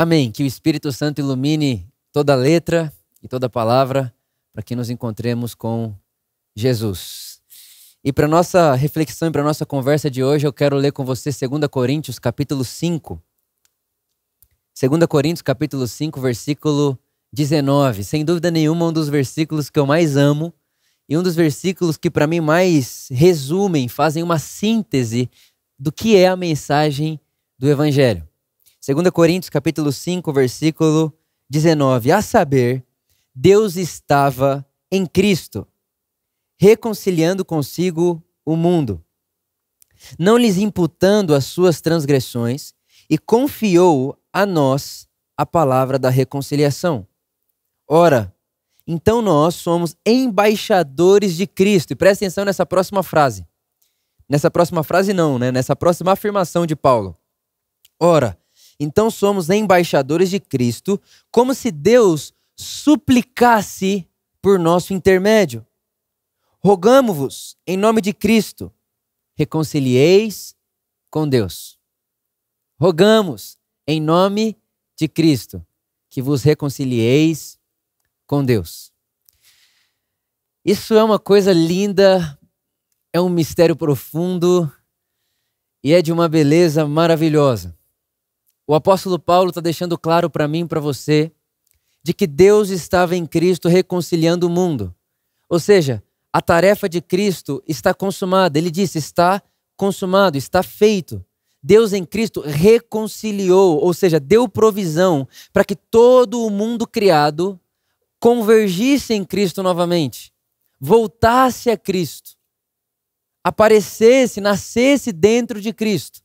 Amém. Que o Espírito Santo ilumine toda letra e toda palavra para que nos encontremos com Jesus. E para nossa reflexão e para nossa conversa de hoje, eu quero ler com você 2 Coríntios, capítulo 5. 2 Coríntios, capítulo 5, versículo 19. Sem dúvida nenhuma, um dos versículos que eu mais amo e um dos versículos que para mim mais resumem, fazem uma síntese do que é a mensagem do evangelho. 2 Coríntios capítulo 5, versículo 19, a saber, Deus estava em Cristo, reconciliando consigo o mundo, não lhes imputando as suas transgressões, e confiou a nós a palavra da reconciliação. Ora, então nós somos embaixadores de Cristo. E presta atenção nessa próxima frase. Nessa próxima frase, não, né? Nessa próxima afirmação de Paulo. Ora, então somos embaixadores de Cristo, como se Deus suplicasse por nosso intermédio. Rogamo-vos, em nome de Cristo, reconcilieis com Deus. Rogamos, em nome de Cristo, que vos reconcilieis com Deus. Isso é uma coisa linda, é um mistério profundo e é de uma beleza maravilhosa. O apóstolo Paulo está deixando claro para mim e para você de que Deus estava em Cristo reconciliando o mundo. Ou seja, a tarefa de Cristo está consumada. Ele disse: está consumado, está feito. Deus em Cristo reconciliou, ou seja, deu provisão para que todo o mundo criado convergisse em Cristo novamente, voltasse a Cristo, aparecesse, nascesse dentro de Cristo.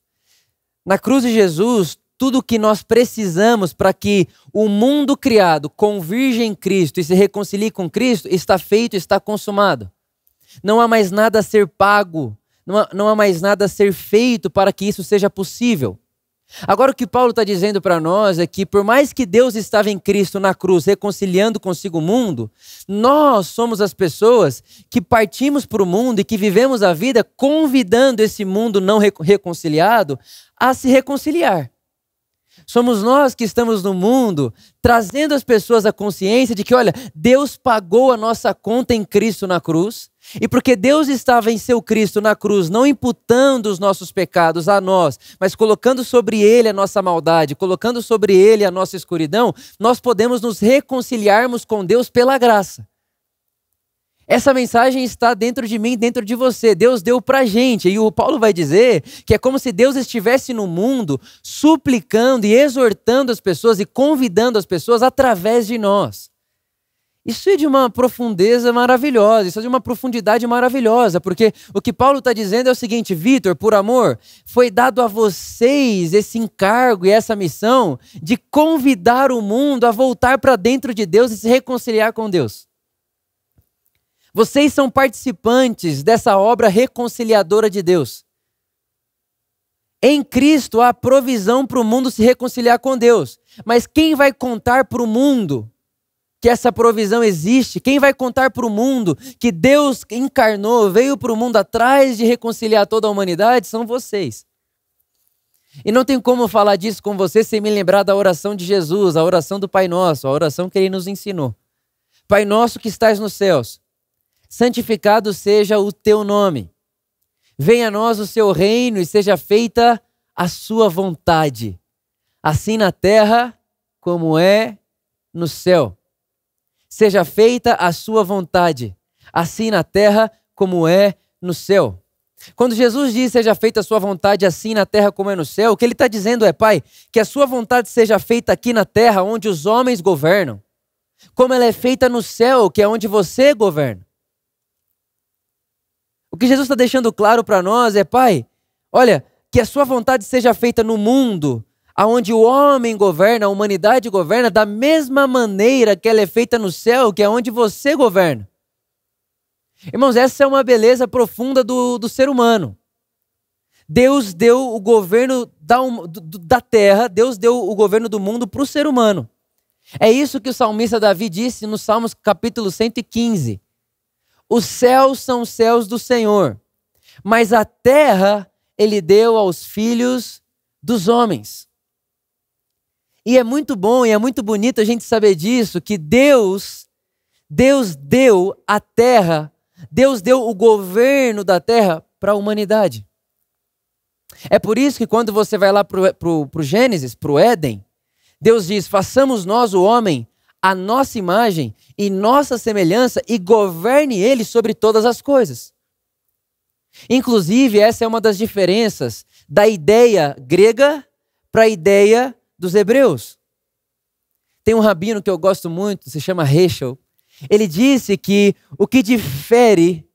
Na cruz de Jesus, tudo o que nós precisamos para que o mundo criado convirja em Cristo e se reconcilie com Cristo está feito, está consumado. Não há mais nada a ser pago, não há, não há mais nada a ser feito para que isso seja possível. Agora, o que Paulo está dizendo para nós é que, por mais que Deus estava em Cristo na cruz, reconciliando consigo o mundo, nós somos as pessoas que partimos para o mundo e que vivemos a vida convidando esse mundo não reconciliado a se reconciliar. Somos nós que estamos no mundo trazendo as pessoas à consciência de que, olha, Deus pagou a nossa conta em Cristo na cruz. E porque Deus estava em seu Cristo na cruz, não imputando os nossos pecados a nós, mas colocando sobre ele a nossa maldade, colocando sobre ele a nossa escuridão, nós podemos nos reconciliarmos com Deus pela graça. Essa mensagem está dentro de mim, dentro de você. Deus deu para gente. E o Paulo vai dizer que é como se Deus estivesse no mundo suplicando e exortando as pessoas e convidando as pessoas através de nós. Isso é de uma profundeza maravilhosa, isso é de uma profundidade maravilhosa, porque o que Paulo está dizendo é o seguinte: Vitor, por amor, foi dado a vocês esse encargo e essa missão de convidar o mundo a voltar para dentro de Deus e se reconciliar com Deus. Vocês são participantes dessa obra reconciliadora de Deus. Em Cristo há provisão para o mundo se reconciliar com Deus. Mas quem vai contar para o mundo que essa provisão existe? Quem vai contar para o mundo que Deus encarnou, veio para o mundo atrás de reconciliar toda a humanidade? São vocês. E não tem como falar disso com você sem me lembrar da oração de Jesus, a oração do Pai Nosso, a oração que ele nos ensinou. Pai nosso que estás nos céus, santificado seja o teu nome. Venha a nós o seu reino e seja feita a sua vontade, assim na terra como é no céu. Seja feita a sua vontade, assim na terra como é no céu. Quando Jesus diz seja feita a sua vontade assim na terra como é no céu, o que ele está dizendo é, Pai, que a sua vontade seja feita aqui na terra onde os homens governam, como ela é feita no céu, que é onde você governa. O que Jesus está deixando claro para nós é, Pai, olha, que a sua vontade seja feita no mundo, aonde o homem governa, a humanidade governa, da mesma maneira que ela é feita no céu, que é onde você governa. Irmãos, essa é uma beleza profunda do, do ser humano. Deus deu o governo da, da terra, Deus deu o governo do mundo para o ser humano. É isso que o salmista Davi disse no Salmos capítulo 115. Os céus são os céus do Senhor, mas a terra ele deu aos filhos dos homens. E é muito bom e é muito bonito a gente saber disso, que Deus, Deus deu a terra, Deus deu o governo da terra para a humanidade. É por isso que quando você vai lá para o Gênesis, para o Éden, Deus diz: façamos nós o homem a nossa imagem e nossa semelhança e governe ele sobre todas as coisas. Inclusive, essa é uma das diferenças da ideia grega para a ideia dos hebreus. Tem um rabino que eu gosto muito, se chama Heschel. Ele disse que o que difere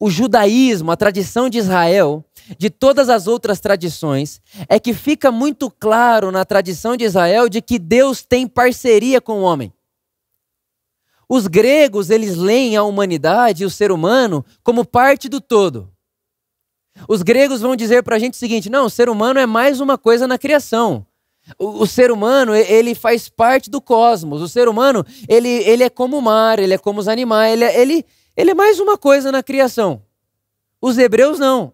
o judaísmo, a tradição de Israel, de todas as outras tradições, é que fica muito claro na tradição de Israel de que Deus tem parceria com o homem. Os gregos, eles leem a humanidade e o ser humano como parte do todo. Os gregos vão dizer para a gente o seguinte: não, o ser humano é mais uma coisa na criação. O, o, ser humano, ele faz parte do cosmos. O ser humano, ele, ele é como o mar, ele é como os animais, ele, é, ele, ele é mais uma coisa na criação. Os hebreus não.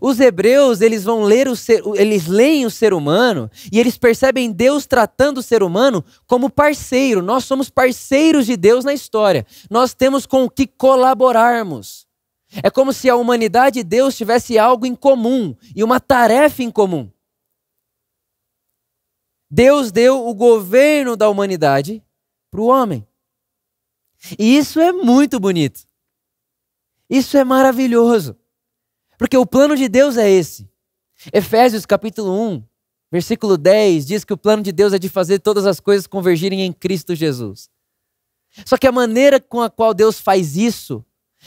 Os hebreus, eles vão ler o ser, eles leem o ser humano e eles percebem Deus tratando o ser humano como parceiro. Nós somos parceiros de Deus na história. Nós temos com o que colaborarmos. É como se a humanidade e Deus tivesse algo em comum e uma tarefa em comum. Deus deu o governo da humanidade para o homem. E isso é muito bonito. Isso é maravilhoso. Porque o plano de Deus é esse. Efésios capítulo 1, versículo 10 diz que o plano de Deus é de fazer todas as coisas convergirem em Cristo Jesus. Só que a maneira com a qual Deus faz isso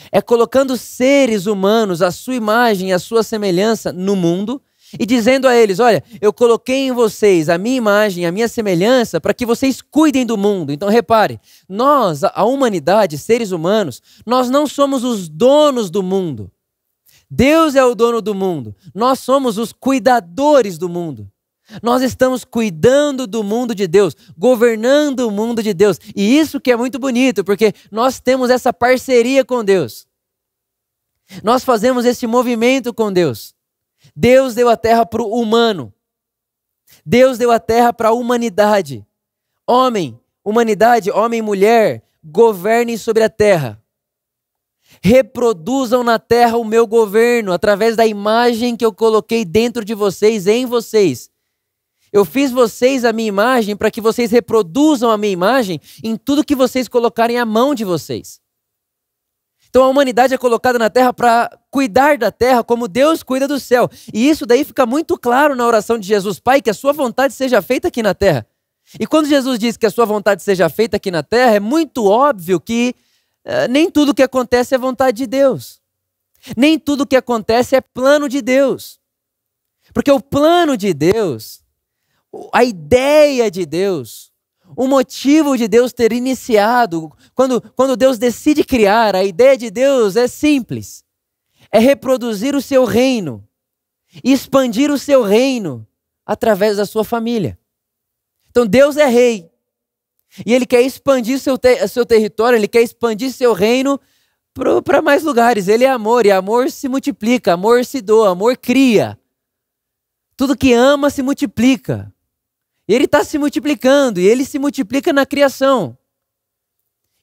é colocando seres humanos, a sua imagem, a sua semelhança no mundo e dizendo a eles: Olha, eu coloquei em vocês a minha imagem, a minha semelhança, para que vocês cuidem do mundo. Então repare, nós, a humanidade, seres humanos, nós não somos os donos do mundo. Deus é o dono do mundo. Nós somos os cuidadores do mundo. Nós estamos cuidando do mundo de Deus, governando o mundo de Deus. E isso que é muito bonito, porque nós temos essa parceria com Deus. Nós fazemos esse movimento com Deus. Deus deu a terra para o humano. Deus deu a terra para a humanidade. Homem, humanidade, homem e mulher, governem sobre a terra. Reproduzam na terra o meu governo através da imagem que eu coloquei dentro de vocês, em vocês. Eu fiz vocês a minha imagem para que vocês reproduzam a minha imagem em tudo que vocês colocarem à mão de vocês. Então a humanidade é colocada na terra para cuidar da terra como Deus cuida do céu. E isso daí fica muito claro na oração de Jesus, Pai, que a sua vontade seja feita aqui na terra. E quando Jesus diz que a sua vontade seja feita aqui na terra, é muito óbvio que nem tudo que acontece é vontade de Deus. Nem tudo que acontece é plano de Deus. Porque o plano de Deus a ideia de Deus, o motivo de Deus ter iniciado, quando, quando Deus decide criar, a ideia de Deus é simples: é reproduzir o seu reino, expandir o seu reino através da sua família. Então Deus é rei. E ele quer expandir seu, seu território, ele quer expandir seu reino para mais lugares. Ele é amor, e amor se multiplica, amor se doa, amor cria. Tudo que ama se multiplica. Ele está se multiplicando e ele se multiplica na criação.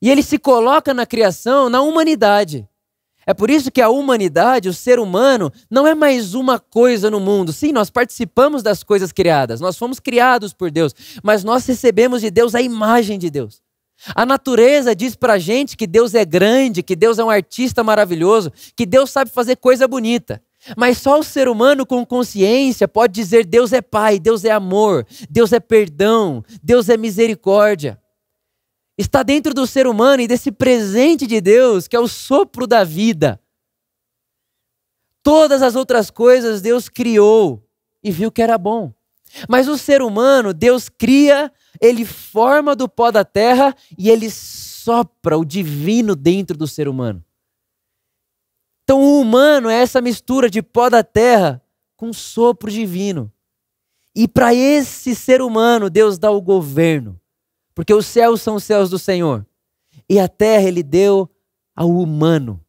E ele se coloca na criação, na humanidade. É por isso que a humanidade, o ser humano, não é mais uma coisa no mundo. Sim, nós participamos das coisas criadas, nós fomos criados por Deus, mas nós recebemos de Deus a imagem de Deus. A natureza diz pra gente que Deus é grande, que Deus é um artista maravilhoso, que Deus sabe fazer coisa bonita. Mas só o ser humano com consciência pode dizer: Deus é Pai, Deus é amor, Deus é perdão, Deus é misericórdia. Está dentro do ser humano e desse presente de Deus, que é o sopro da vida. Todas as outras coisas Deus criou e viu que era bom. Mas o ser humano, Deus cria, ele forma do pó da terra e ele sopra o divino dentro do ser humano. Então, o humano é essa mistura de pó da terra com sopro divino. E para esse ser humano, Deus dá o governo. Porque os céus são os céus do Senhor. E a terra ele deu ao humano.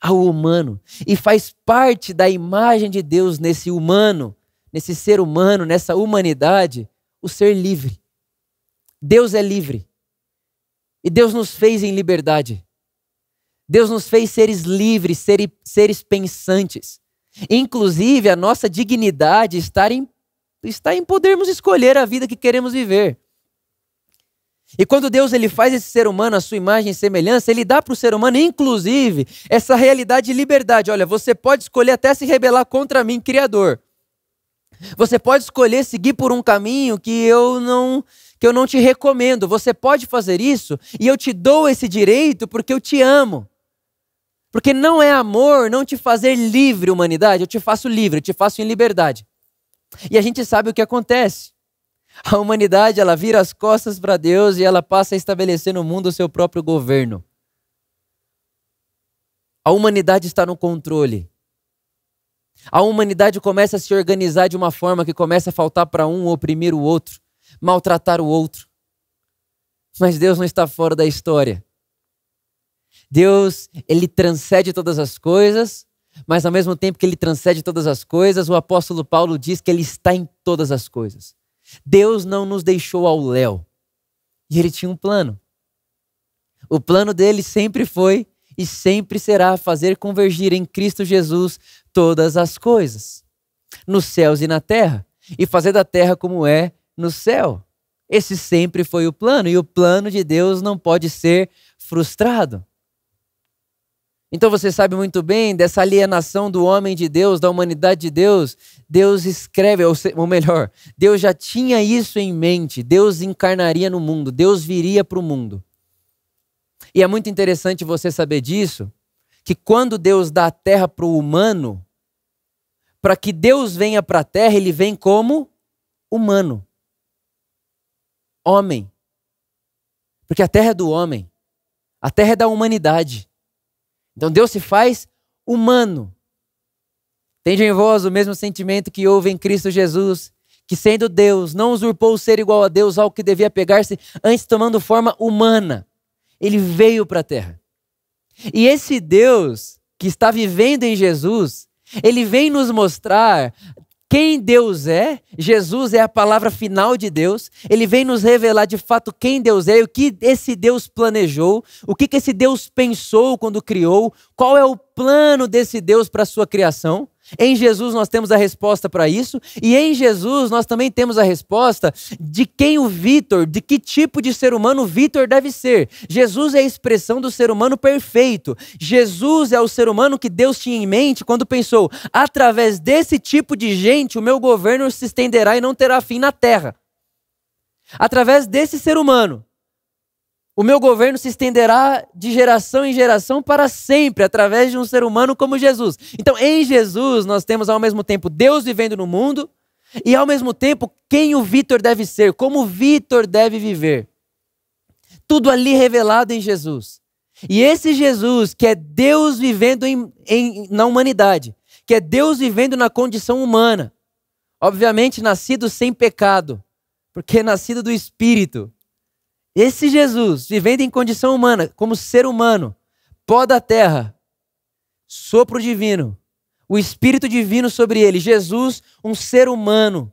Ao humano. E faz parte da imagem de Deus nesse humano, nesse ser humano, nessa humanidade, o ser livre. Deus é livre. E Deus nos fez em liberdade. Deus nos fez seres livres, seres pensantes. Inclusive, a nossa dignidade está em, está em podermos escolher a vida que queremos viver. E quando Deus ele faz esse ser humano a sua imagem e semelhança, ele dá para o ser humano, inclusive, essa realidade de liberdade. Olha, você pode escolher até se rebelar contra mim, Criador. Você pode escolher seguir por um caminho que eu não que eu não te recomendo. Você pode fazer isso e eu te dou esse direito porque eu te amo. Porque não é amor não te fazer livre, humanidade. Eu te faço livre, eu te faço em liberdade. E a gente sabe o que acontece. A humanidade ela vira as costas para Deus e ela passa a estabelecer no mundo o seu próprio governo. A humanidade está no controle. A humanidade começa a se organizar de uma forma que começa a faltar para um oprimir o outro, maltratar o outro. Mas Deus não está fora da história. Deus, ele transcende todas as coisas, mas ao mesmo tempo que ele transcende todas as coisas, o apóstolo Paulo diz que ele está em todas as coisas. Deus não nos deixou ao léu. E ele tinha um plano. O plano dele sempre foi e sempre será fazer convergir em Cristo Jesus todas as coisas, nos céus e na terra, e fazer da terra como é no céu. Esse sempre foi o plano, e o plano de Deus não pode ser frustrado. Então você sabe muito bem dessa alienação do homem de Deus, da humanidade de Deus. Deus escreve, ou melhor, Deus já tinha isso em mente. Deus encarnaria no mundo, Deus viria para o mundo. E é muito interessante você saber disso, que quando Deus dá a terra para o humano, para que Deus venha para a terra, ele vem como humano. Homem. Porque a terra é do homem. A terra é da humanidade. Então Deus se faz humano. Tende em vós o mesmo sentimento que houve em Cristo Jesus, que sendo Deus, não usurpou o ser igual a Deus ao que devia pegar-se, antes tomando forma humana. Ele veio para a terra. E esse Deus que está vivendo em Jesus, ele vem nos mostrar quem Deus é, Jesus é a palavra final de Deus, ele vem nos revelar de fato quem Deus é, o que esse Deus planejou, o que esse Deus pensou quando criou, qual é o plano desse Deus para a sua criação. Em Jesus nós temos a resposta para isso, e em Jesus nós também temos a resposta de quem o Vitor, de que tipo de ser humano o Vitor deve ser. Jesus é a expressão do ser humano perfeito. Jesus é o ser humano que Deus tinha em mente quando pensou: através desse tipo de gente, o meu governo se estenderá e não terá fim na terra. Através desse ser humano, o meu governo se estenderá de geração em geração para sempre, através de um ser humano como Jesus. Então, em Jesus, nós temos ao mesmo tempo Deus vivendo no mundo e ao mesmo tempo quem o Vitor deve ser, como o Vitor deve viver. Tudo ali revelado em Jesus. E esse Jesus, que é Deus vivendo em, em, na humanidade, que é Deus vivendo na condição humana, obviamente nascido sem pecado, porque é nascido do Espírito esse Jesus, vivendo em condição humana, como ser humano, pó da terra, sopro divino, o Espírito divino sobre ele, Jesus, um ser humano,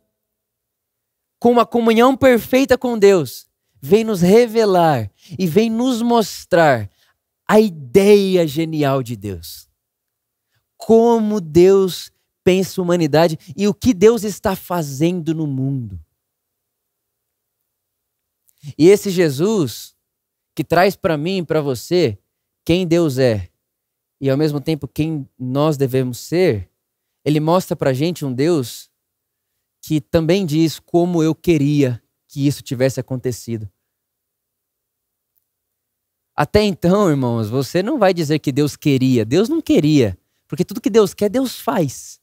com uma comunhão perfeita com Deus, vem nos revelar e vem nos mostrar a ideia genial de Deus. Como Deus pensa a humanidade e o que Deus está fazendo no mundo. E esse Jesus que traz para mim e para você quem Deus é e ao mesmo tempo quem nós devemos ser, ele mostra para gente um Deus que também diz como eu queria que isso tivesse acontecido. Até então, irmãos, você não vai dizer que Deus queria. Deus não queria. Porque tudo que Deus quer, Deus faz.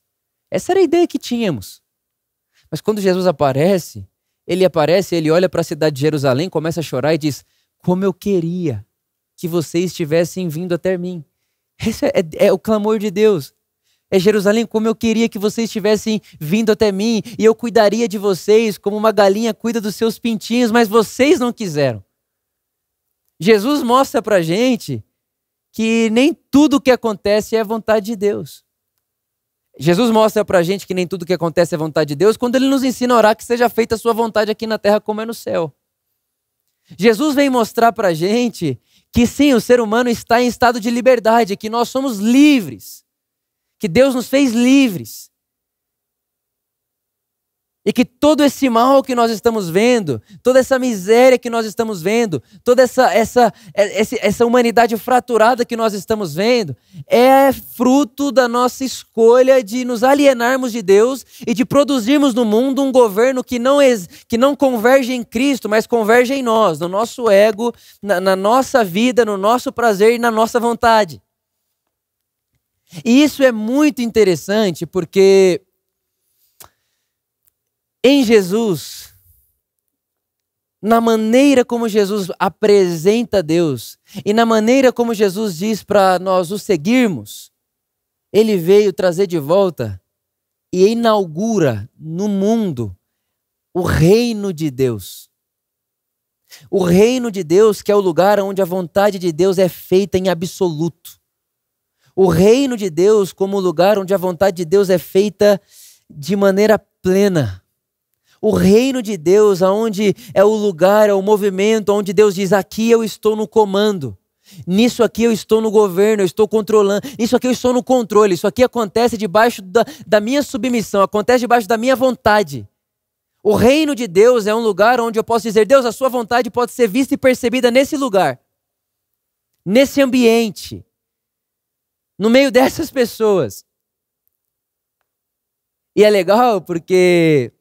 Essa era a ideia que tínhamos. Mas quando Jesus aparece, ele aparece, ele olha para a cidade de Jerusalém, começa a chorar e diz: Como eu queria que vocês tivessem vindo até mim. Esse é, é, é o clamor de Deus. É Jerusalém, como eu queria que vocês tivessem vindo até mim e eu cuidaria de vocês como uma galinha cuida dos seus pintinhos, mas vocês não quiseram. Jesus mostra para gente que nem tudo o que acontece é vontade de Deus. Jesus mostra pra gente que nem tudo que acontece é vontade de Deus quando ele nos ensina a orar que seja feita a sua vontade aqui na terra como é no céu. Jesus vem mostrar pra gente que sim, o ser humano está em estado de liberdade, que nós somos livres, que Deus nos fez livres. E que todo esse mal que nós estamos vendo, toda essa miséria que nós estamos vendo, toda essa, essa, essa humanidade fraturada que nós estamos vendo, é fruto da nossa escolha de nos alienarmos de Deus e de produzirmos no mundo um governo que não, que não converge em Cristo, mas converge em nós, no nosso ego, na, na nossa vida, no nosso prazer e na nossa vontade. E isso é muito interessante porque em Jesus, na maneira como Jesus apresenta Deus e na maneira como Jesus diz para nós o seguirmos, ele veio trazer de volta e inaugura no mundo o reino de Deus. O reino de Deus, que é o lugar onde a vontade de Deus é feita em absoluto. O reino de Deus, como o lugar onde a vontade de Deus é feita de maneira plena o reino de Deus, aonde é o lugar, é o movimento, onde Deus diz: aqui eu estou no comando. Nisso aqui eu estou no governo, eu estou controlando. Isso aqui eu estou no controle. Isso aqui acontece debaixo da, da minha submissão, acontece debaixo da minha vontade. O reino de Deus é um lugar onde eu posso dizer: Deus, a sua vontade pode ser vista e percebida nesse lugar, nesse ambiente, no meio dessas pessoas. E é legal porque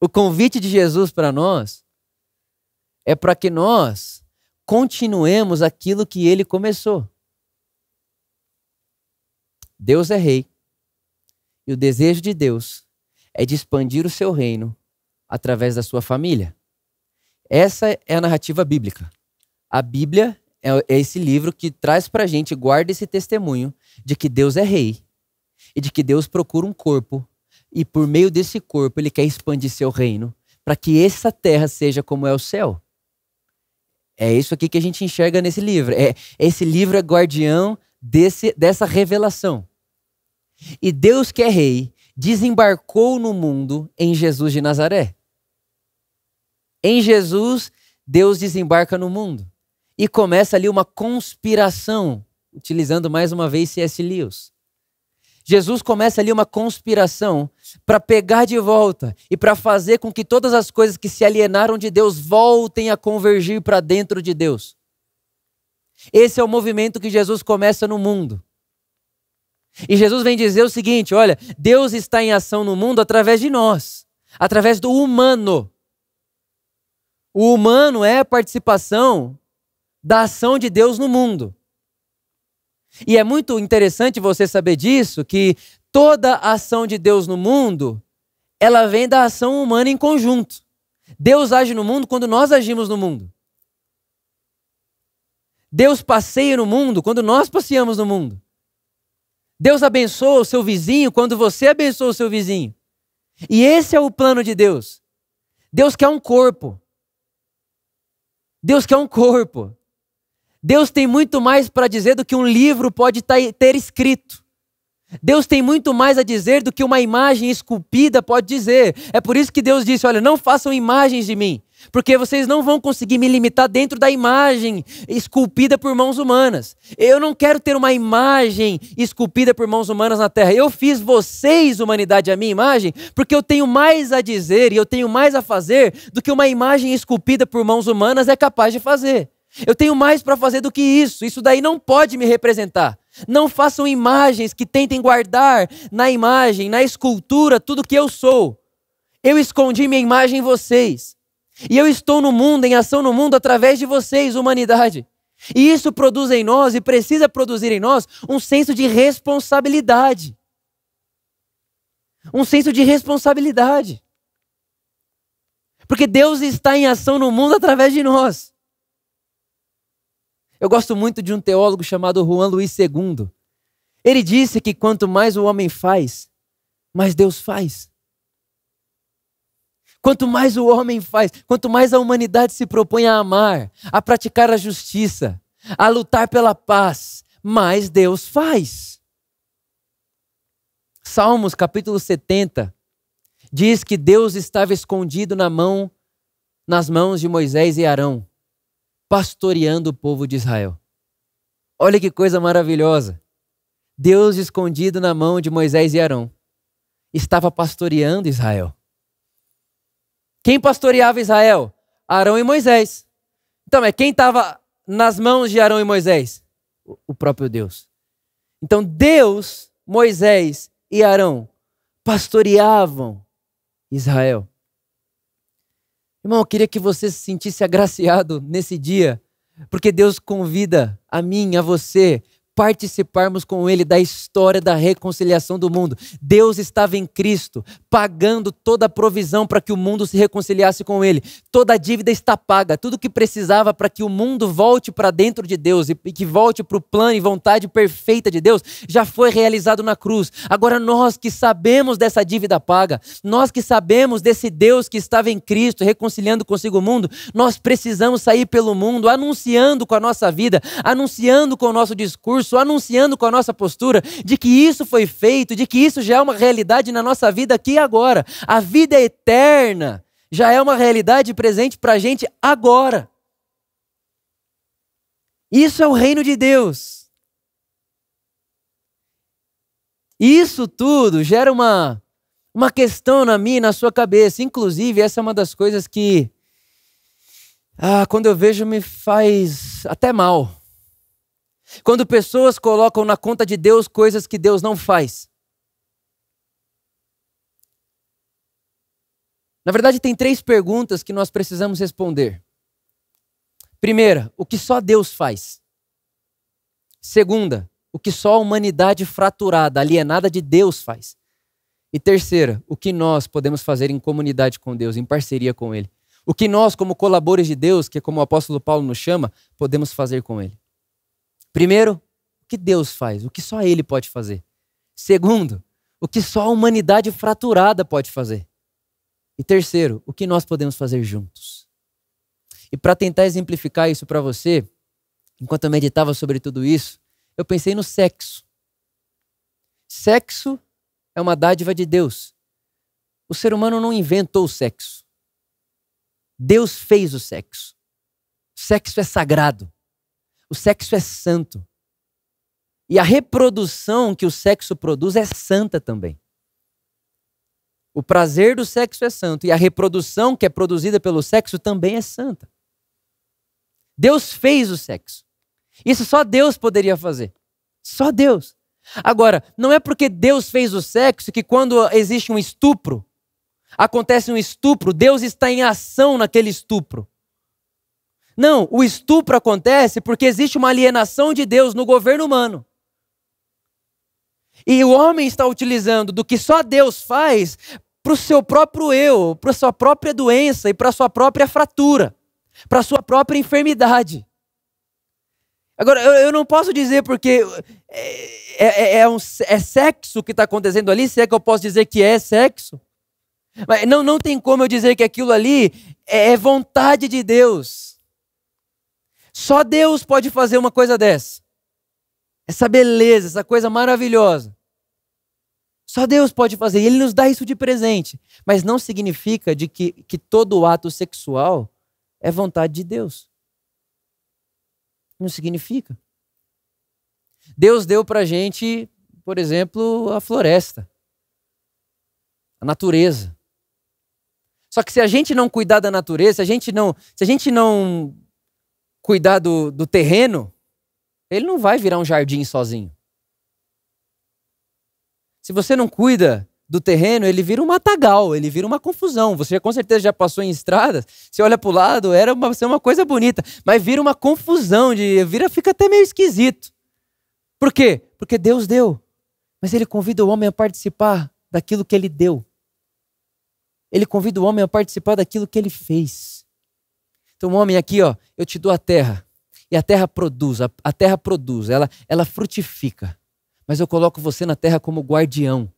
o convite de Jesus para nós é para que nós continuemos aquilo que ele começou. Deus é rei. E o desejo de Deus é de expandir o seu reino através da sua família. Essa é a narrativa bíblica. A Bíblia é, é esse livro que traz para a gente, guarda esse testemunho de que Deus é rei e de que Deus procura um corpo e por meio desse corpo ele quer expandir seu reino para que essa terra seja como é o céu. É isso aqui que a gente enxerga nesse livro. É esse livro é guardião desse, dessa revelação. E Deus que é rei desembarcou no mundo em Jesus de Nazaré. Em Jesus, Deus desembarca no mundo e começa ali uma conspiração, utilizando mais uma vez C.S. Lewis. Jesus começa ali uma conspiração para pegar de volta e para fazer com que todas as coisas que se alienaram de Deus voltem a convergir para dentro de Deus. Esse é o movimento que Jesus começa no mundo. E Jesus vem dizer o seguinte: olha, Deus está em ação no mundo através de nós, através do humano. O humano é a participação da ação de Deus no mundo. E é muito interessante você saber disso, que toda ação de Deus no mundo, ela vem da ação humana em conjunto. Deus age no mundo quando nós agimos no mundo. Deus passeia no mundo quando nós passeamos no mundo. Deus abençoa o seu vizinho quando você abençoa o seu vizinho. E esse é o plano de Deus. Deus quer um corpo. Deus quer um corpo. Deus tem muito mais para dizer do que um livro pode ter escrito. Deus tem muito mais a dizer do que uma imagem esculpida pode dizer. É por isso que Deus disse: Olha, não façam imagens de mim, porque vocês não vão conseguir me limitar dentro da imagem esculpida por mãos humanas. Eu não quero ter uma imagem esculpida por mãos humanas na terra. Eu fiz vocês, humanidade, a minha imagem, porque eu tenho mais a dizer e eu tenho mais a fazer do que uma imagem esculpida por mãos humanas é capaz de fazer. Eu tenho mais para fazer do que isso. Isso daí não pode me representar. Não façam imagens que tentem guardar na imagem, na escultura, tudo que eu sou. Eu escondi minha imagem em vocês. E eu estou no mundo, em ação no mundo, através de vocês, humanidade. E isso produz em nós e precisa produzir em nós um senso de responsabilidade. Um senso de responsabilidade. Porque Deus está em ação no mundo através de nós. Eu gosto muito de um teólogo chamado Juan Luiz II. Ele disse que quanto mais o homem faz, mais Deus faz. Quanto mais o homem faz, quanto mais a humanidade se propõe a amar, a praticar a justiça, a lutar pela paz, mais Deus faz. Salmos capítulo 70 diz que Deus estava escondido na mão nas mãos de Moisés e Arão, pastoreando o povo de Israel. Olha que coisa maravilhosa. Deus escondido na mão de Moisés e Arão estava pastoreando Israel. Quem pastoreava Israel? Arão e Moisés. Então, é quem estava nas mãos de Arão e Moisés? O próprio Deus. Então, Deus, Moisés e Arão pastoreavam Israel. Irmão, eu queria que você se sentisse agraciado nesse dia, porque Deus convida a mim, a você, participarmos com Ele da história da reconciliação do mundo. Deus estava em Cristo, pagando toda a provisão para que o mundo se reconciliasse com Ele. Toda a dívida está paga, tudo que precisava para que o mundo volte para dentro de Deus e que volte para o plano e vontade perfeita de Deus, já foi realizado na cruz. Agora, nós que sabemos dessa dívida paga, nós que sabemos desse Deus que estava em Cristo, reconciliando consigo o mundo, nós precisamos sair pelo mundo anunciando com a nossa vida, anunciando com o nosso discurso discurso, anunciando com a nossa postura de que isso foi feito, de que isso já é uma realidade na nossa vida aqui e agora. A vida eterna já é uma realidade presente para a gente agora. Isso é o reino de Deus. Isso tudo gera uma, uma questão na minha e na sua cabeça. Inclusive, essa é uma das coisas que, ah, quando eu vejo, me faz até mal. Quando pessoas colocam na conta de Deus coisas que Deus não faz. Na verdade, tem três perguntas que nós precisamos responder. Primeira, o que só Deus faz. Segunda, o que só a humanidade fraturada, alienada de Deus faz. E terceira, o que nós podemos fazer em comunidade com Deus, em parceria com Ele. O que nós, como colaboradores de Deus, que como o apóstolo Paulo nos chama, podemos fazer com Ele. Primeiro, o que Deus faz, o que só Ele pode fazer. Segundo, o que só a humanidade fraturada pode fazer. E terceiro, o que nós podemos fazer juntos. E para tentar exemplificar isso para você, enquanto eu meditava sobre tudo isso, eu pensei no sexo. Sexo é uma dádiva de Deus. O ser humano não inventou o sexo. Deus fez o sexo. Sexo é sagrado. O sexo é santo. E a reprodução que o sexo produz é santa também. O prazer do sexo é santo e a reprodução que é produzida pelo sexo também é santa. Deus fez o sexo. Isso só Deus poderia fazer. Só Deus. Agora, não é porque Deus fez o sexo que quando existe um estupro, acontece um estupro, Deus está em ação naquele estupro. Não, o estupro acontece porque existe uma alienação de Deus no governo humano. E o homem está utilizando do que só Deus faz para o seu próprio eu, para a sua própria doença e para a sua própria fratura, para a sua própria enfermidade. Agora, eu, eu não posso dizer porque é, é, é, um, é sexo que está acontecendo ali, se é que eu posso dizer que é sexo. Mas não, não tem como eu dizer que aquilo ali é, é vontade de Deus. Só Deus pode fazer uma coisa dessa. Essa beleza, essa coisa maravilhosa. Só Deus pode fazer. E Ele nos dá isso de presente. Mas não significa de que, que todo ato sexual é vontade de Deus. Não significa. Deus deu para gente, por exemplo, a floresta, a natureza. Só que se a gente não cuidar da natureza, se a gente não, se a gente não cuidar do, do terreno, ele não vai virar um jardim sozinho. Se você não cuida do terreno, ele vira um matagal, ele vira uma confusão. Você com certeza já passou em estradas, você olha para o lado, era uma, uma coisa bonita, mas vira uma confusão, de, vira, fica até meio esquisito. Por quê? Porque Deus deu, mas ele convida o homem a participar daquilo que ele deu. Ele convida o homem a participar daquilo que ele fez. Então, homem, aqui, ó, eu te dou a terra. E a terra produz, a, a terra produz, ela, ela frutifica. Mas eu coloco você na terra como guardião,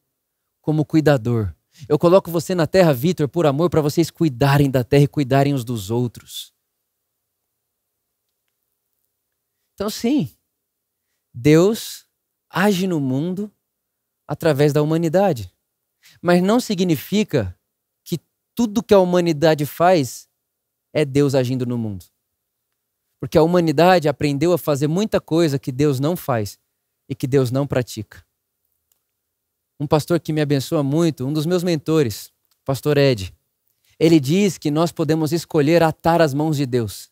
como cuidador. Eu coloco você na terra, Vitor, por amor, para vocês cuidarem da terra e cuidarem uns dos outros. Então, sim, Deus age no mundo através da humanidade. Mas não significa que tudo que a humanidade faz é Deus agindo no mundo. Porque a humanidade aprendeu a fazer muita coisa que Deus não faz e que Deus não pratica. Um pastor que me abençoa muito, um dos meus mentores, pastor Ed, ele diz que nós podemos escolher atar as mãos de Deus.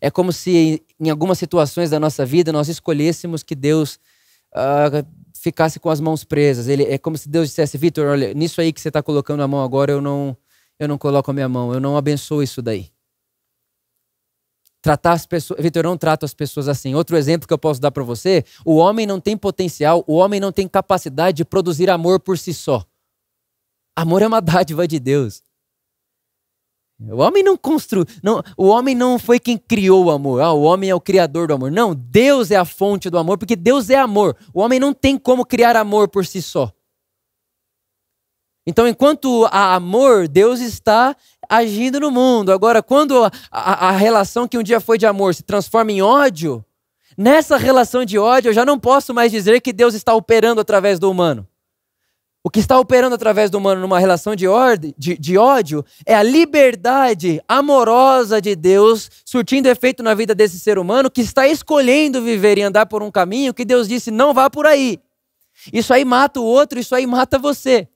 É como se em algumas situações da nossa vida nós escolhêssemos que Deus uh, ficasse com as mãos presas. Ele, é como se Deus dissesse, Vitor, olha, nisso aí que você está colocando a mão agora, eu não, eu não coloco a minha mão, eu não abençoo isso daí. Tratar as pessoas, Vitor, eu não trato as pessoas assim. Outro exemplo que eu posso dar para você: o homem não tem potencial, o homem não tem capacidade de produzir amor por si só. Amor é uma dádiva de Deus. O homem não construiu, o homem não foi quem criou o amor. Ah, o homem é o criador do amor. Não, Deus é a fonte do amor, porque Deus é amor. O homem não tem como criar amor por si só. Então, enquanto há amor, Deus está agindo no mundo. Agora, quando a, a, a relação que um dia foi de amor se transforma em ódio, nessa relação de ódio eu já não posso mais dizer que Deus está operando através do humano. O que está operando através do humano numa relação de, ordem, de, de, ódio é a liberdade amorosa de Deus surtindo efeito na vida desse ser humano que está escolhendo viver e andar por um caminho que Deus disse: não vá por aí. Isso aí mata o outro, isso aí mata você.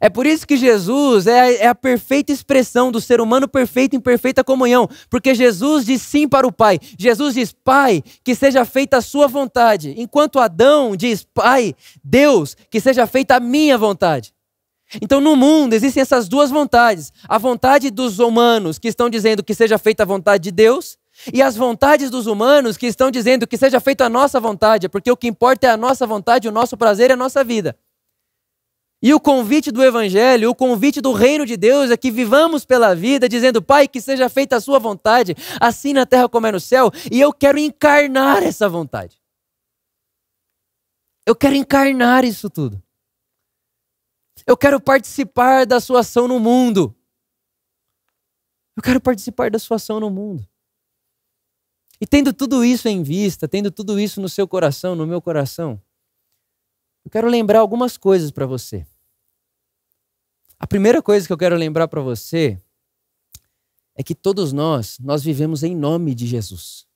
É por isso que Jesus é a, é a, perfeita expressão do ser humano perfeito em perfeita comunhão. Porque Jesus diz sim para o Pai. Jesus diz, Pai, que seja feita a sua vontade. Enquanto Adão diz, Pai, Deus, que seja feita a minha vontade. Então no mundo existem essas duas vontades. A vontade dos humanos que estão dizendo que seja feita a vontade de Deus. E as vontades dos humanos que estão dizendo que seja feita a nossa vontade. Porque o que importa é a nossa vontade, o nosso prazer e a nossa vida. E o convite do Evangelho, o convite do reino de Deus é que vivamos pela vida, dizendo, Pai, que seja feita a Sua vontade, assim na terra como é no céu, e eu quero encarnar essa vontade. Eu quero encarnar isso tudo. Eu quero participar da Sua ação no mundo. Eu quero participar da Sua ação no mundo. E tendo tudo isso em vista, tendo tudo isso no seu coração, no meu coração, eu quero lembrar algumas coisas para você. A primeira coisa que eu quero lembrar para você é que todos nós, nós vivemos em nome de Jesus.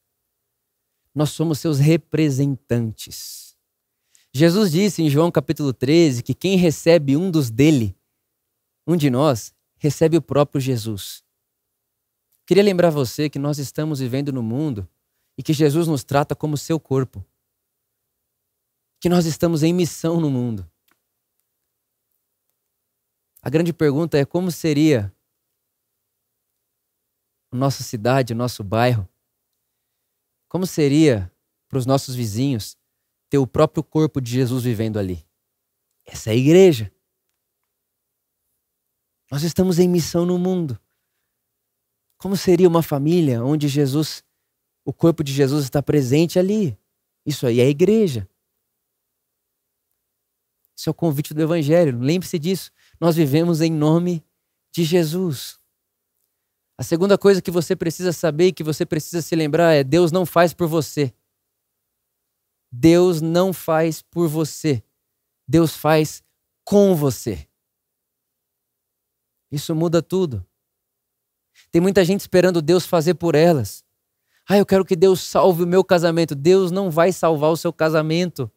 Nós somos seus representantes. Jesus disse em João capítulo 13 que quem recebe um dos dele, um de nós, recebe o próprio Jesus. Queria lembrar você que nós estamos vivendo no mundo e que Jesus nos trata como seu corpo que nós estamos em missão no mundo. A grande pergunta é como seria a nossa cidade, o nosso bairro? Como seria para os nossos vizinhos ter o próprio corpo de Jesus vivendo ali? Essa é a igreja. Nós estamos em missão no mundo. Como seria uma família onde Jesus, o corpo de Jesus está presente ali? Isso aí é a igreja. Isso é o convite do Evangelho. Lembre-se disso. Nós vivemos em nome de Jesus. A segunda coisa que você precisa saber e que você precisa se lembrar é: Deus não faz por você. Deus não faz por você. Deus faz com você. Isso muda tudo. Tem muita gente esperando Deus fazer por elas. Ah, eu quero que Deus salve o meu casamento. Deus não vai salvar o seu casamento.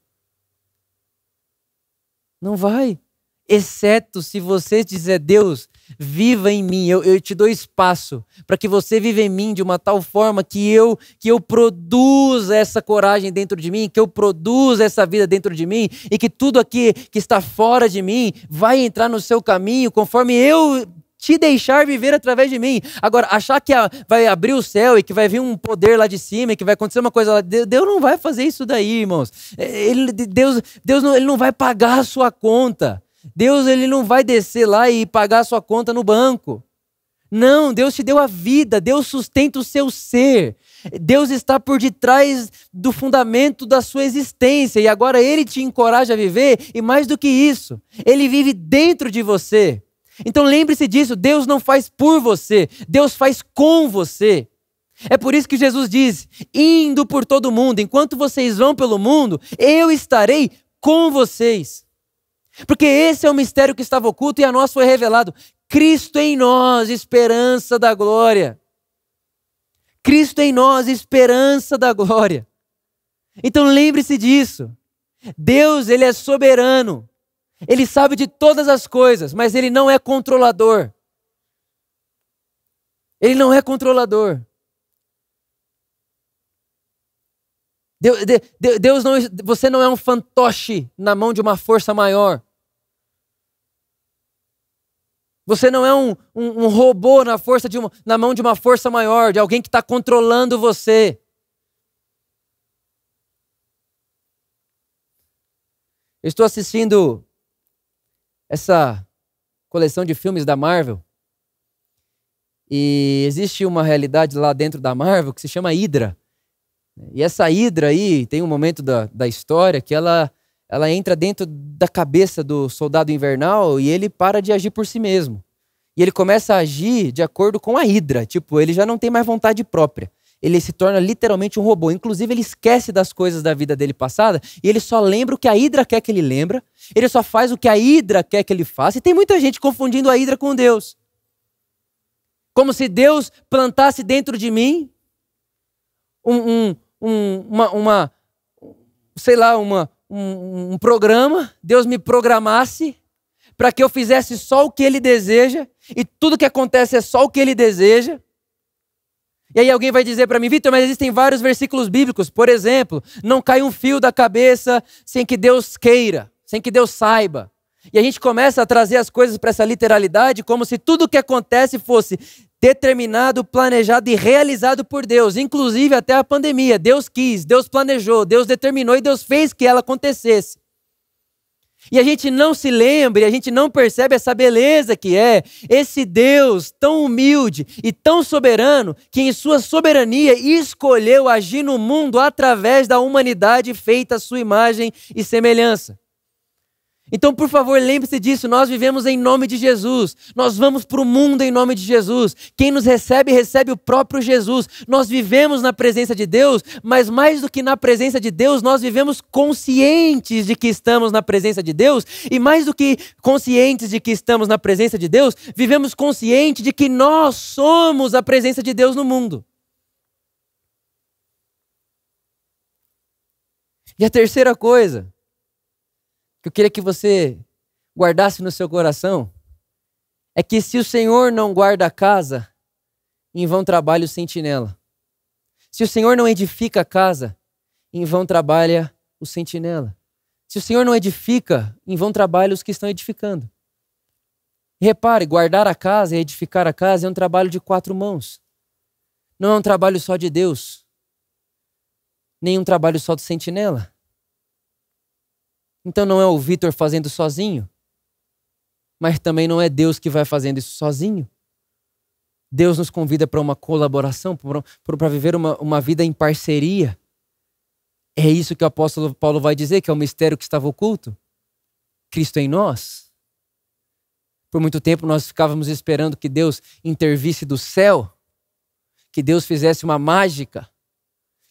Não vai. Exceto se você dizer, Deus, viva em mim, eu, eu te dou espaço para que você viva em mim de uma tal forma que eu que eu produza essa coragem dentro de mim, que eu produza essa vida dentro de mim e que tudo aqui que está fora de mim vai entrar no seu caminho conforme eu te deixar viver através de mim. Agora, achar que vai abrir o céu e que vai vir um poder lá de cima e que vai acontecer uma coisa lá, Deus não vai fazer isso daí, irmãos. Ele, Deus, Deus não, ele não vai pagar a sua conta. Deus ele não vai descer lá e pagar a sua conta no banco. Não, Deus te deu a vida, Deus sustenta o seu ser. Deus está por detrás do fundamento da sua existência e agora ele te encoraja a viver e mais do que isso, ele vive dentro de você. Então lembre-se disso: Deus não faz por você, Deus faz com você. É por isso que Jesus diz: indo por todo mundo, enquanto vocês vão pelo mundo, eu estarei com vocês. Porque esse é o mistério que estava oculto e a nós foi revelado. Cristo em nós, esperança da glória. Cristo em nós, esperança da glória. Então lembre-se disso. Deus, ele é soberano. Ele sabe de todas as coisas, mas ele não é controlador. Ele não é controlador. Deus, Deus não, você não é um fantoche na mão de uma força maior. Você não é um, um, um robô na, força de uma, na mão de uma força maior, de alguém que está controlando você. Eu estou assistindo essa coleção de filmes da Marvel. E existe uma realidade lá dentro da Marvel que se chama Hydra. E essa Hydra aí tem um momento da, da história que ela, ela entra dentro da cabeça do soldado invernal e ele para de agir por si mesmo. E ele começa a agir de acordo com a Hydra. Tipo, ele já não tem mais vontade própria. Ele se torna literalmente um robô. Inclusive, ele esquece das coisas da vida dele passada e ele só lembra o que a Hydra quer que ele lembra. Ele só faz o que a Hydra quer que ele faça. E tem muita gente confundindo a Hydra com Deus. Como se Deus plantasse dentro de mim um, um, um, uma, uma, sei lá, uma, um, um programa, Deus me programasse para que eu fizesse só o que Ele deseja e tudo que acontece é só o que Ele deseja. E aí alguém vai dizer para mim, Vitor, mas existem vários versículos bíblicos, por exemplo, não cai um fio da cabeça sem que Deus queira, sem que Deus saiba. E a gente começa a trazer as coisas para essa literalidade como se tudo o que acontece fosse determinado, planejado e realizado por Deus, inclusive até a pandemia. Deus quis, Deus planejou, Deus determinou e Deus fez que ela acontecesse. E a gente não se lembra, e a gente não percebe essa beleza que é esse Deus tão humilde e tão soberano que, em sua soberania, escolheu agir no mundo através da humanidade feita à sua imagem e semelhança. Então, por favor, lembre-se disso. Nós vivemos em nome de Jesus. Nós vamos para o mundo em nome de Jesus. Quem nos recebe, recebe o próprio Jesus. Nós vivemos na presença de Deus, mas mais do que na presença de Deus, nós vivemos conscientes de que estamos na presença de Deus. E mais do que conscientes de que estamos na presença de Deus, vivemos conscientes de que nós somos a presença de Deus no mundo. E a terceira coisa que eu queria que você guardasse no seu coração é que se o Senhor não guarda a casa, em vão trabalha o sentinela. Se o Senhor não edifica a casa, em vão trabalha o sentinela. Se o Senhor não edifica, em vão trabalha os que estão edificando. Repare, guardar a casa e edificar a casa é um trabalho de quatro mãos. Não é um trabalho só de Deus, nem um trabalho só do sentinela. Então não é o Vitor fazendo sozinho, mas também não é Deus que vai fazendo isso sozinho. Deus nos convida para uma colaboração, para viver uma, uma vida em parceria. É isso que o apóstolo Paulo vai dizer, que é o mistério que estava oculto. Cristo em nós. Por muito tempo nós ficávamos esperando que Deus intervisse do céu, que Deus fizesse uma mágica,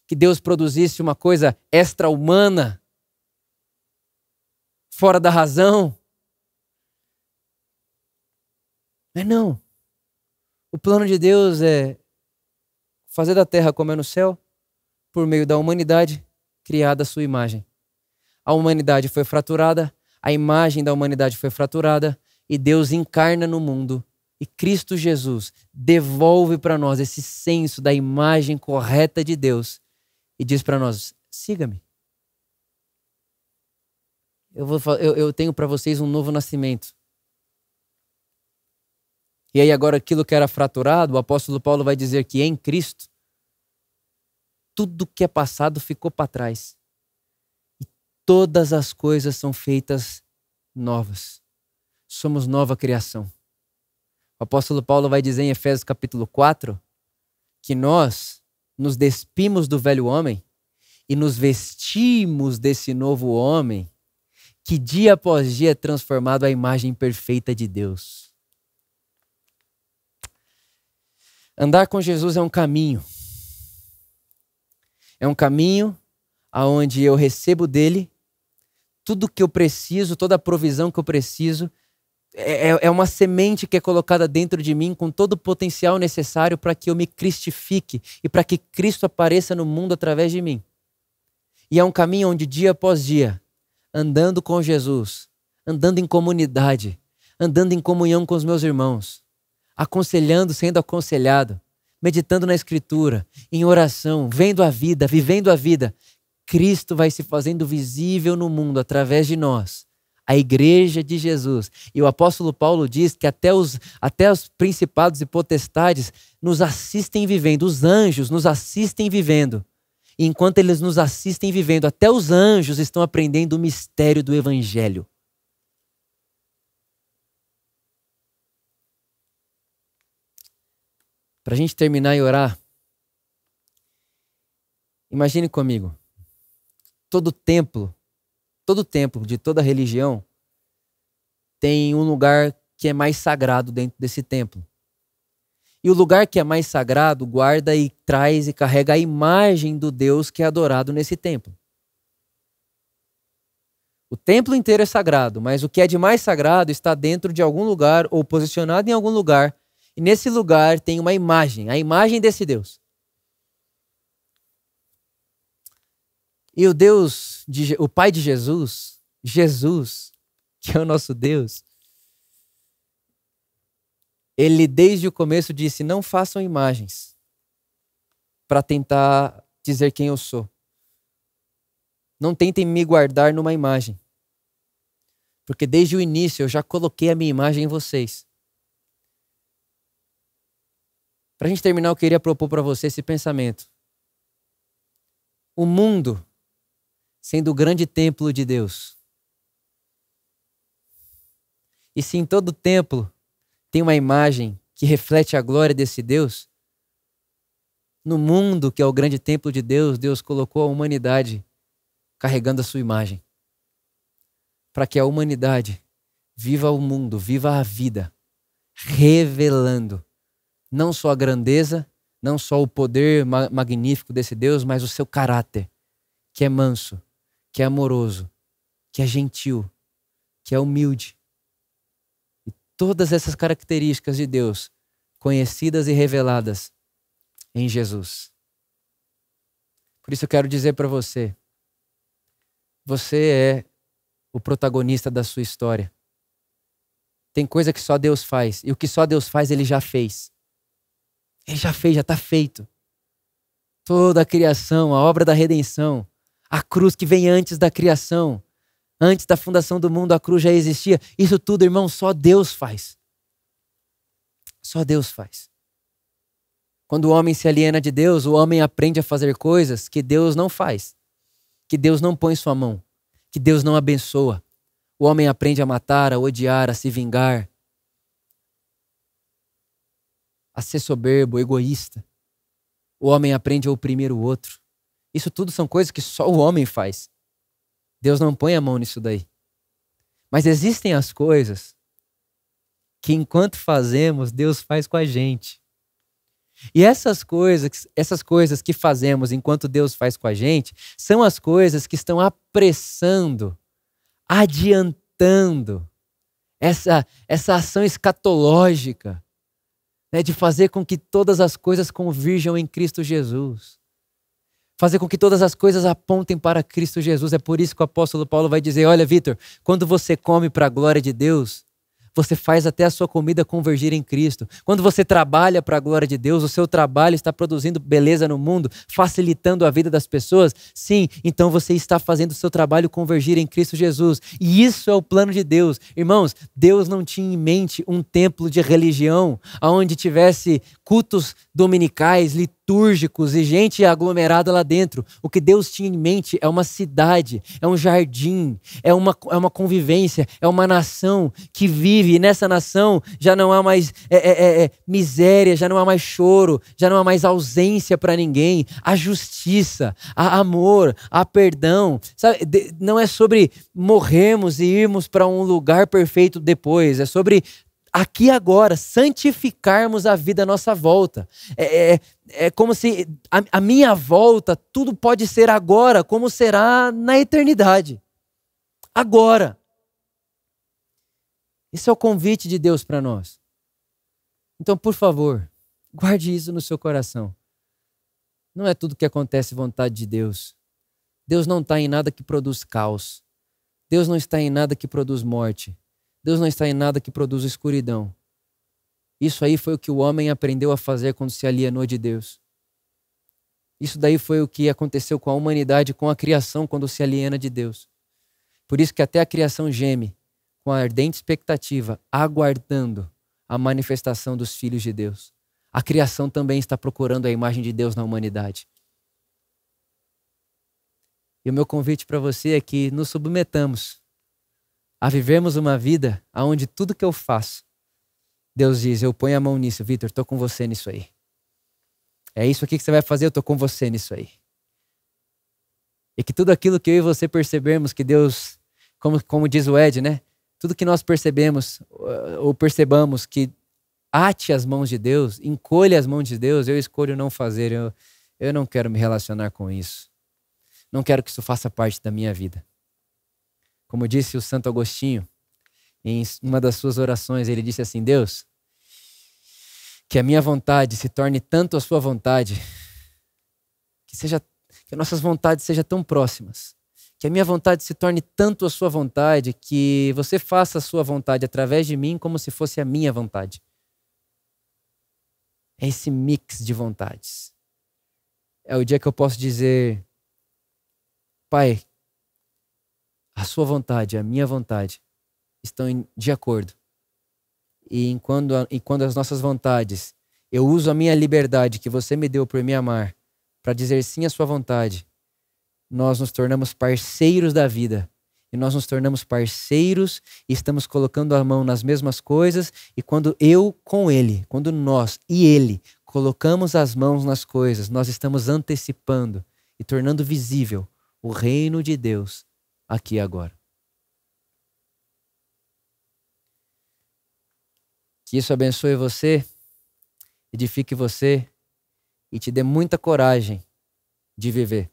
que Deus produzisse uma coisa extra-humana fora da razão. Mas não. O plano de Deus é fazer da terra como é no céu, por meio da humanidade criada à sua imagem. A humanidade foi fraturada, a imagem da humanidade foi fraturada, e Deus encarna no mundo. E Cristo Jesus devolve para nós esse senso da imagem correta de Deus e diz para nós: siga-me eu, vou, eu, eu tenho para vocês um novo nascimento. E aí, agora, aquilo que era fraturado, o apóstolo Paulo vai dizer que em Cristo, tudo que é passado ficou para trás. E todas as coisas são feitas novas. Somos nova criação. O apóstolo Paulo vai dizer em Efésios capítulo 4 que nós nos despimos do velho homem e nos vestimos desse novo homem que dia após dia é transformado à imagem perfeita de Deus. Andar com Jesus é um caminho. É um caminho aonde eu recebo dele tudo que eu preciso, toda a provisão que eu preciso, é, é, é uma semente que é colocada dentro de mim com todo o potencial necessário para que eu me cristifique e para que Cristo apareça no mundo através de mim. E é um caminho onde, dia após dia, andando com Jesus, andando em comunidade, andando em comunhão com os meus irmãos, aconselhando, sendo aconselhado, meditando na Escritura, em oração, vendo a vida, vivendo a vida, Cristo vai se fazendo visível no mundo através de nós, a igreja de Jesus. E o apóstolo Paulo diz que até os, até os principados e potestades nos assistem vivendo, os anjos nos assistem vivendo. E enquanto eles nos assistem vivendo, até os anjos estão aprendendo o mistério do evangelho. Para a gente terminar e orar, imagine comigo todo templo, todo templo de toda religião tem um lugar que é mais sagrado dentro desse templo. E o lugar que é mais sagrado guarda e traz e carrega a imagem do Deus que é adorado nesse templo. O templo inteiro é sagrado, mas o que é de mais sagrado está dentro de algum lugar ou posicionado em algum lugar. E nesse lugar tem uma imagem, a imagem desse Deus. E o Deus, de, o Pai de Jesus, Jesus, que é o nosso Deus, ele desde o começo disse: não façam imagens para tentar dizer quem eu sou. Não tentem me guardar numa imagem. Porque desde o início eu já coloquei a minha imagem em vocês. Para a gente terminar, eu queria propor para você esse pensamento. O mundo sendo o grande templo de Deus. E se em todo templo tem uma imagem que reflete a glória desse Deus, no mundo que é o grande templo de Deus, Deus colocou a humanidade carregando a sua imagem. Para que a humanidade viva o mundo, viva a vida, revelando não só a grandeza, não só o poder magnífico desse Deus, mas o seu caráter, que é manso, que é amoroso, que é gentil, que é humilde. Todas essas características de Deus, conhecidas e reveladas em Jesus. Por isso eu quero dizer para você: você é o protagonista da sua história. Tem coisa que só Deus faz, e o que só Deus faz, ele já fez. Ele já fez, já está feito. Toda a criação, a obra da redenção, a cruz que vem antes da criação, antes da fundação do mundo, a cruz já existia. Isso tudo, irmão, só Deus faz. Só Deus faz. Quando o homem se aliena de Deus, o homem aprende a fazer coisas que Deus não faz, que Deus não põe sua mão, que Deus não abençoa. O homem aprende a matar, a odiar, a se vingar, a ser soberbo, egoísta. O homem aprende a oprimir o outro. Isso tudo são coisas que só o homem faz. Deus não põe a mão nisso daí. Mas existem as coisas que enquanto fazemos, Deus faz com a gente. E essas coisas, essas coisas que fazemos enquanto Deus faz com a gente, são as coisas que estão apressando, adiantando essa, essa ação escatológica né, de fazer com que todas as coisas convirjam em Cristo Jesus fazer com que todas as coisas apontem para Cristo Jesus. É por isso que o apóstolo Paulo vai dizer: Olha, Vitor, quando você come para a glória de Deus, você faz até a sua comida convergir em Cristo. Quando você trabalha para a glória de Deus, o seu trabalho está produzindo beleza no mundo, facilitando a vida das pessoas. Sim, então você está fazendo o seu trabalho convergir em Cristo Jesus. E isso é o plano de Deus. Irmãos, Deus não tinha em mente um templo de religião onde tivesse cultos dominicais, litúrgicos e gente aglomerada lá dentro. O que Deus tinha em mente é uma cidade, é um jardim, é uma, é uma convivência, é uma nação que vive. E nessa nação já não há mais é, é, é, é miséria, já não há mais choro, já não há mais ausência para ninguém. Há justiça, há amor, há perdão. Sabe, não é sobre morrermos e irmos para um lugar perfeito depois, é sobre aqui agora, santificarmos a vida à nossa volta. É, é, é como se a, a, minha volta, tudo pode ser agora, como será na eternidade. agora. Esse é o convite de Deus para nós. Então, por favor, guarde isso no seu coração. Não é tudo que acontece vontade de Deus. Deus não está em nada que produz caos. Deus não está em nada que produz morte. Deus não está em nada que produz escuridão. Isso aí foi o que o homem aprendeu a fazer quando se alienou de Deus. Isso daí foi o que aconteceu com a humanidade, com a criação, quando se aliena de Deus. Por isso que até a criação geme, com a ardente expectativa, aguardando a manifestação dos filhos de Deus. A criação também está procurando a imagem de Deus na humanidade. E o meu convite para você é que nos submetamos a vivermos uma vida onde tudo que eu faço, Deus diz: Eu ponho a mão nisso, Vitor, estou com você nisso aí. É isso aqui que você vai fazer, eu estou com você nisso aí. E que tudo aquilo que eu e você percebermos que Deus, como, como diz o Ed, né? tudo que nós percebemos uh, ou percebamos que ate as mãos de Deus, encolha as mãos de Deus, eu escolho não fazer. Eu, eu não quero me relacionar com isso. Não quero que isso faça parte da minha vida. Como disse o Santo Agostinho, em uma das suas orações, ele disse assim: Deus, que a minha vontade se torne tanto a sua vontade, que seja que nossas vontades sejam tão próximas, que a minha vontade se torne tanto a sua vontade que você faça a sua vontade através de mim como se fosse a minha vontade. É esse mix de vontades. É o dia que eu posso dizer, Pai, a sua vontade, a minha vontade estão de acordo. E quando, e quando as nossas vontades, eu uso a minha liberdade que você me deu por me amar, para dizer sim à sua vontade, nós nos tornamos parceiros da vida. E nós nos tornamos parceiros e estamos colocando a mão nas mesmas coisas. E quando eu com ele, quando nós e ele colocamos as mãos nas coisas, nós estamos antecipando e tornando visível o reino de Deus aqui e agora. Que isso abençoe você, edifique você e te dê muita coragem de viver